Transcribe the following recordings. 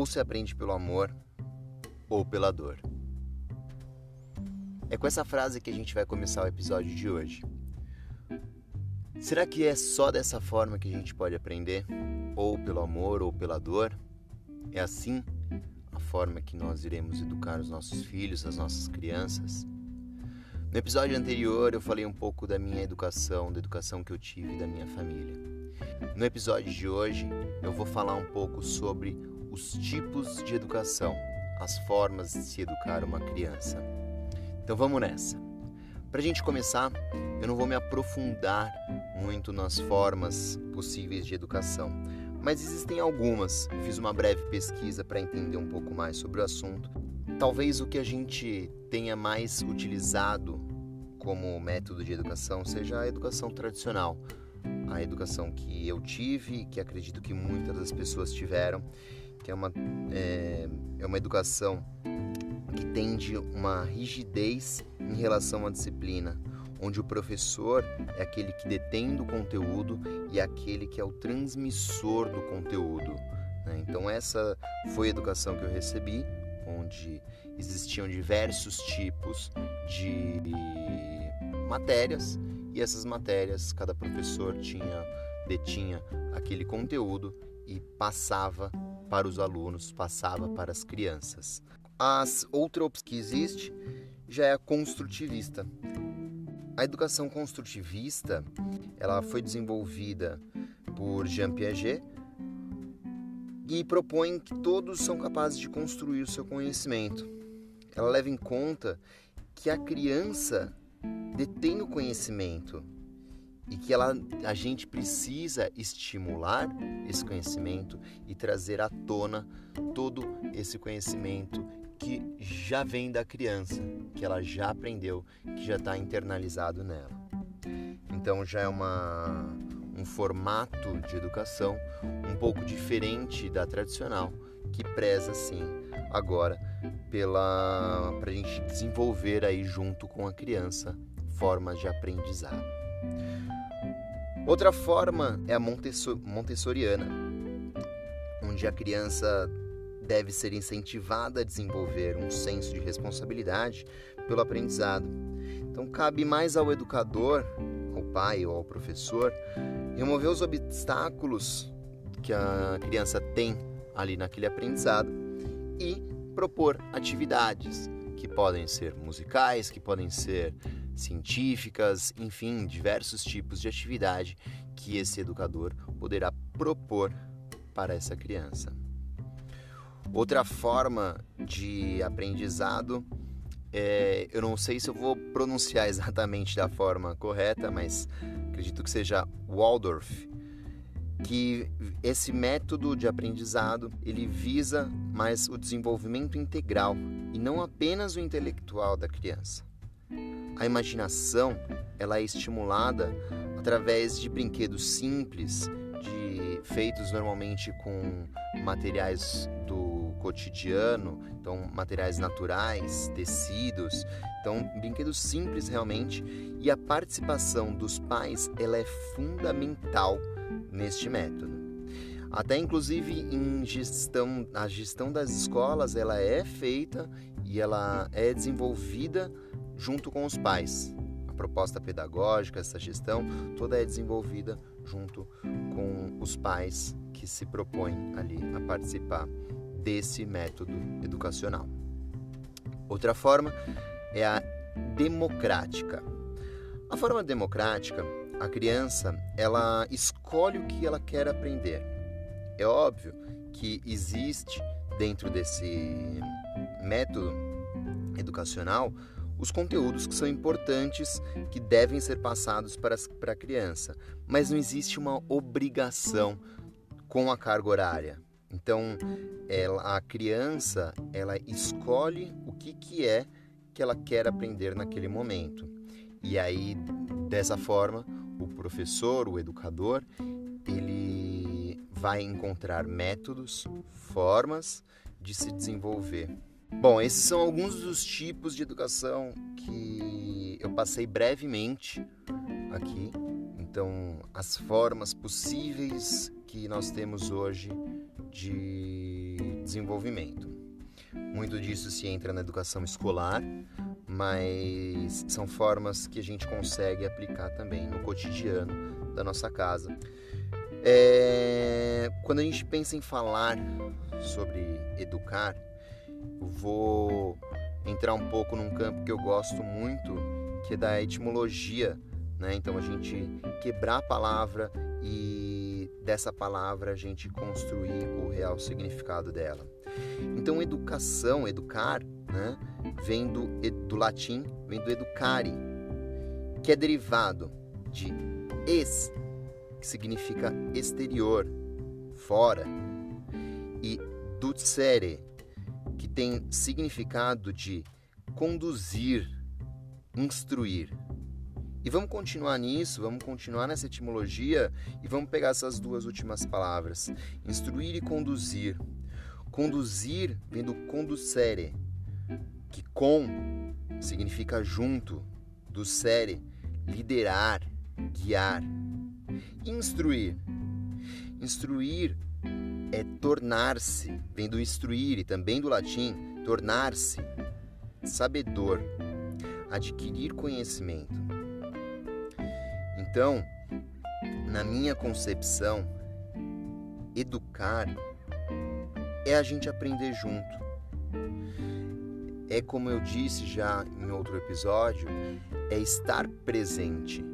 ou se aprende pelo amor ou pela dor. É com essa frase que a gente vai começar o episódio de hoje. Será que é só dessa forma que a gente pode aprender? Ou pelo amor ou pela dor? É assim a forma que nós iremos educar os nossos filhos, as nossas crianças? No episódio anterior eu falei um pouco da minha educação, da educação que eu tive da minha família. No episódio de hoje eu vou falar um pouco sobre os tipos de educação, as formas de se educar uma criança. Então vamos nessa. Para a gente começar, eu não vou me aprofundar muito nas formas possíveis de educação, mas existem algumas. Fiz uma breve pesquisa para entender um pouco mais sobre o assunto Talvez o que a gente tenha mais utilizado como método de educação seja a educação tradicional, a educação que eu tive, que acredito que muitas das pessoas tiveram, que é uma, é, é uma educação que tende uma rigidez em relação à disciplina, onde o professor é aquele que detém do conteúdo e é aquele que é o transmissor do conteúdo. Né? Então essa foi a educação que eu recebi onde existiam diversos tipos de matérias e essas matérias cada professor tinha detinha aquele conteúdo e passava para os alunos, passava para as crianças. As outra opção que existe já é a construtivista. A educação construtivista, ela foi desenvolvida por Jean Piaget e propõe que todos são capazes de construir o seu conhecimento. Ela leva em conta que a criança detém o conhecimento e que ela, a gente precisa estimular esse conhecimento e trazer à tona todo esse conhecimento que já vem da criança, que ela já aprendeu, que já está internalizado nela. Então já é uma um formato de educação um pouco diferente da tradicional, que preza sim agora pela para a gente desenvolver aí junto com a criança formas de aprendizado. Outra forma é a montessoriana, onde a criança deve ser incentivada a desenvolver um senso de responsabilidade pelo aprendizado. Então cabe mais ao educador, ao pai ou ao professor, remover os obstáculos que a criança tem ali naquele aprendizado e propor atividades que podem ser musicais, que podem ser científicas, enfim, diversos tipos de atividade que esse educador poderá propor para essa criança. Outra forma de aprendizado é, eu não sei se eu vou pronunciar exatamente da forma correta, mas acredito que seja Waldorf, que esse método de aprendizado ele visa mais o desenvolvimento integral e não apenas o intelectual da criança. A imaginação ela é estimulada através de brinquedos simples, de feitos normalmente com materiais do cotidiano, então materiais naturais, tecidos, então brinquedos simples realmente e a participação dos pais ela é fundamental neste método. Até inclusive em gestão, a gestão das escolas ela é feita e ela é desenvolvida junto com os pais. A proposta pedagógica, essa gestão, toda é desenvolvida junto com os pais que se propõem ali a participar desse método educacional. Outra forma é a democrática. A forma democrática, a criança, ela escolhe o que ela quer aprender. É óbvio que existe dentro desse método educacional os conteúdos que são importantes que devem ser passados para, para a criança, mas não existe uma obrigação com a carga horária. Então, ela, a criança, ela escolhe o que, que é que ela quer aprender naquele momento. E aí, dessa forma, o professor, o educador, ele vai encontrar métodos, formas de se desenvolver. Bom, esses são alguns dos tipos de educação que eu passei brevemente aqui. Então, as formas possíveis que nós temos hoje de desenvolvimento. Muito disso se entra na educação escolar, mas são formas que a gente consegue aplicar também no cotidiano da nossa casa. É... Quando a gente pensa em falar sobre educar, vou entrar um pouco num campo que eu gosto muito, que é da etimologia, né? Então a gente quebrar a palavra e dessa palavra a gente construir o real significado dela. Então educação, educar, né? Vem do, do latim, vem do educare, que é derivado de ex, que significa exterior, fora, e ducere, que tem significado de conduzir, instruir. E vamos continuar nisso, vamos continuar nessa etimologia e vamos pegar essas duas últimas palavras: instruir e conduzir. Conduzir vem do conducere, que com significa junto, do sere, liderar, guiar. Instruir. Instruir é tornar-se, vem do instruir e também do latim, tornar-se sabedor, adquirir conhecimento. Então, na minha concepção, educar é a gente aprender junto. É como eu disse já em outro episódio, é estar presente.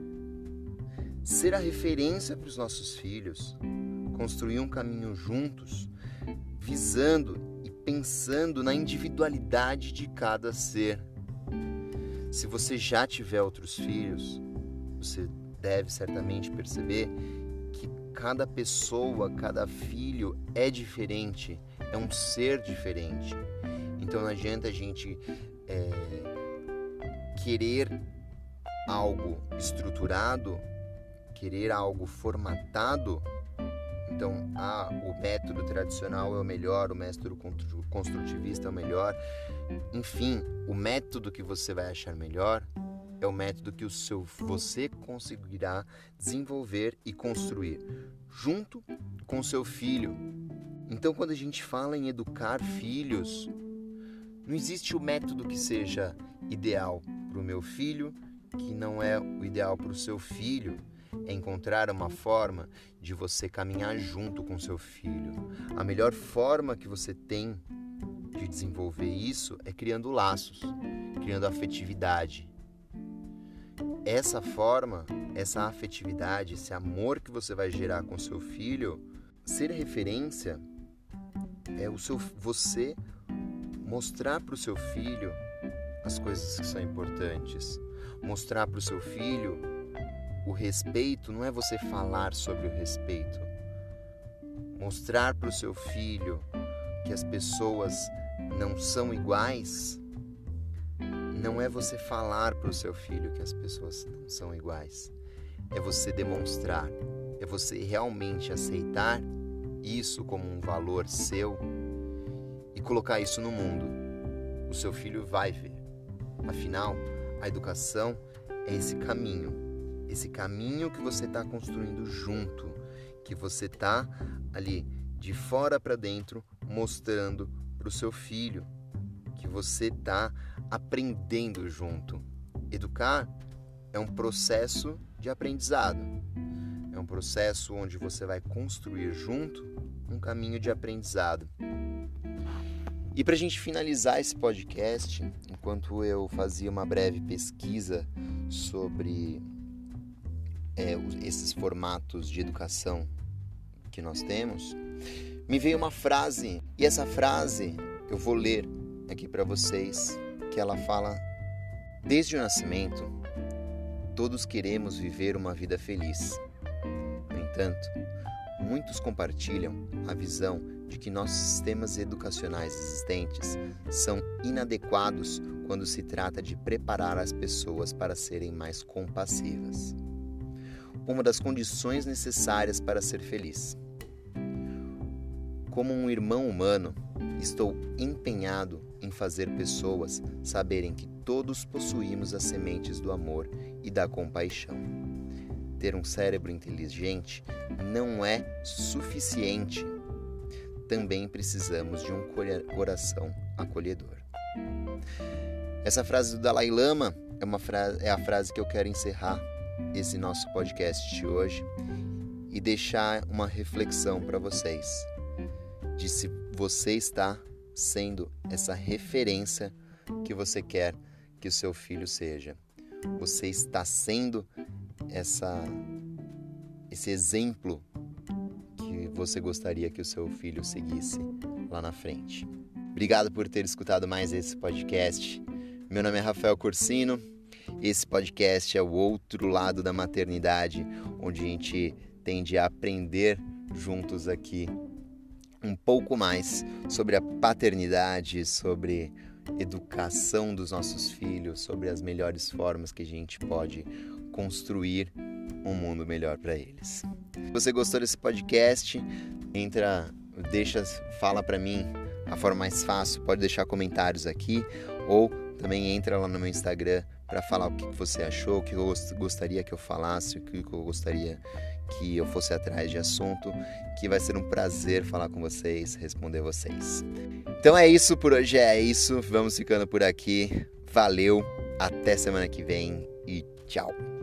Ser a referência para os nossos filhos, construir um caminho juntos, visando e pensando na individualidade de cada ser. Se você já tiver outros filhos, você deve certamente perceber que cada pessoa, cada filho é diferente, é um ser diferente. Então não adianta a gente é, querer algo estruturado, querer algo formatado. Então, ah, o método tradicional é o melhor, o método construtivista é o melhor. Enfim, o método que você vai achar melhor é o método que o seu você conseguirá desenvolver e construir junto com seu filho. Então, quando a gente fala em educar filhos, não existe o método que seja ideal para o meu filho, que não é o ideal para o seu filho. É encontrar uma forma de você caminhar junto com seu filho. A melhor forma que você tem de desenvolver isso é criando laços, criando afetividade, essa forma, essa afetividade, esse amor que você vai gerar com seu filho, ser referência é o seu você mostrar para o seu filho as coisas que são importantes, mostrar para o seu filho o respeito não é você falar sobre o respeito. Mostrar para o seu filho que as pessoas não são iguais não é você falar para o seu filho que as pessoas não são iguais. É você demonstrar, é você realmente aceitar isso como um valor seu e colocar isso no mundo. O seu filho vai ver. Afinal, a educação é esse caminho, esse caminho que você está construindo junto, que você está ali de fora para dentro mostrando para o seu filho, que você está aprendendo junto. Educar é um processo de aprendizado. É um processo onde você vai construir junto um caminho de aprendizado. E para a gente finalizar esse podcast, enquanto eu fazia uma breve pesquisa sobre é, esses formatos de educação que nós temos, me veio uma frase, e essa frase eu vou ler aqui para vocês que ela fala: Desde o nascimento, todos queremos viver uma vida feliz. No entanto, muitos compartilham a visão de que nossos sistemas educacionais existentes são inadequados quando se trata de preparar as pessoas para serem mais compassivas. Uma das condições necessárias para ser feliz. Como um irmão humano, estou empenhado em fazer pessoas saberem que todos possuímos as sementes do amor e da compaixão. Ter um cérebro inteligente não é suficiente. também precisamos de um coração acolhedor. Essa frase do Dalai Lama é, uma frase, é a frase que eu quero encerrar esse nosso podcast de hoje e deixar uma reflexão para vocês de se você está sendo essa referência que você quer que o seu filho seja. Você está sendo essa esse exemplo que você gostaria que o seu filho seguisse lá na frente. Obrigado por ter escutado mais esse podcast. Meu nome é Rafael Corsino. Esse podcast é o outro lado da maternidade, onde a gente tende a aprender juntos aqui um pouco mais sobre a paternidade, sobre educação dos nossos filhos, sobre as melhores formas que a gente pode construir um mundo melhor para eles. Se você gostou desse podcast, entra, deixa, fala para mim a forma mais fácil, pode deixar comentários aqui ou também entra lá no meu Instagram para falar o que você achou, o que eu gostaria que eu falasse, o que eu gostaria que eu fosse atrás de assunto, que vai ser um prazer falar com vocês, responder vocês. Então é isso por hoje, é isso. Vamos ficando por aqui. Valeu, até semana que vem e tchau.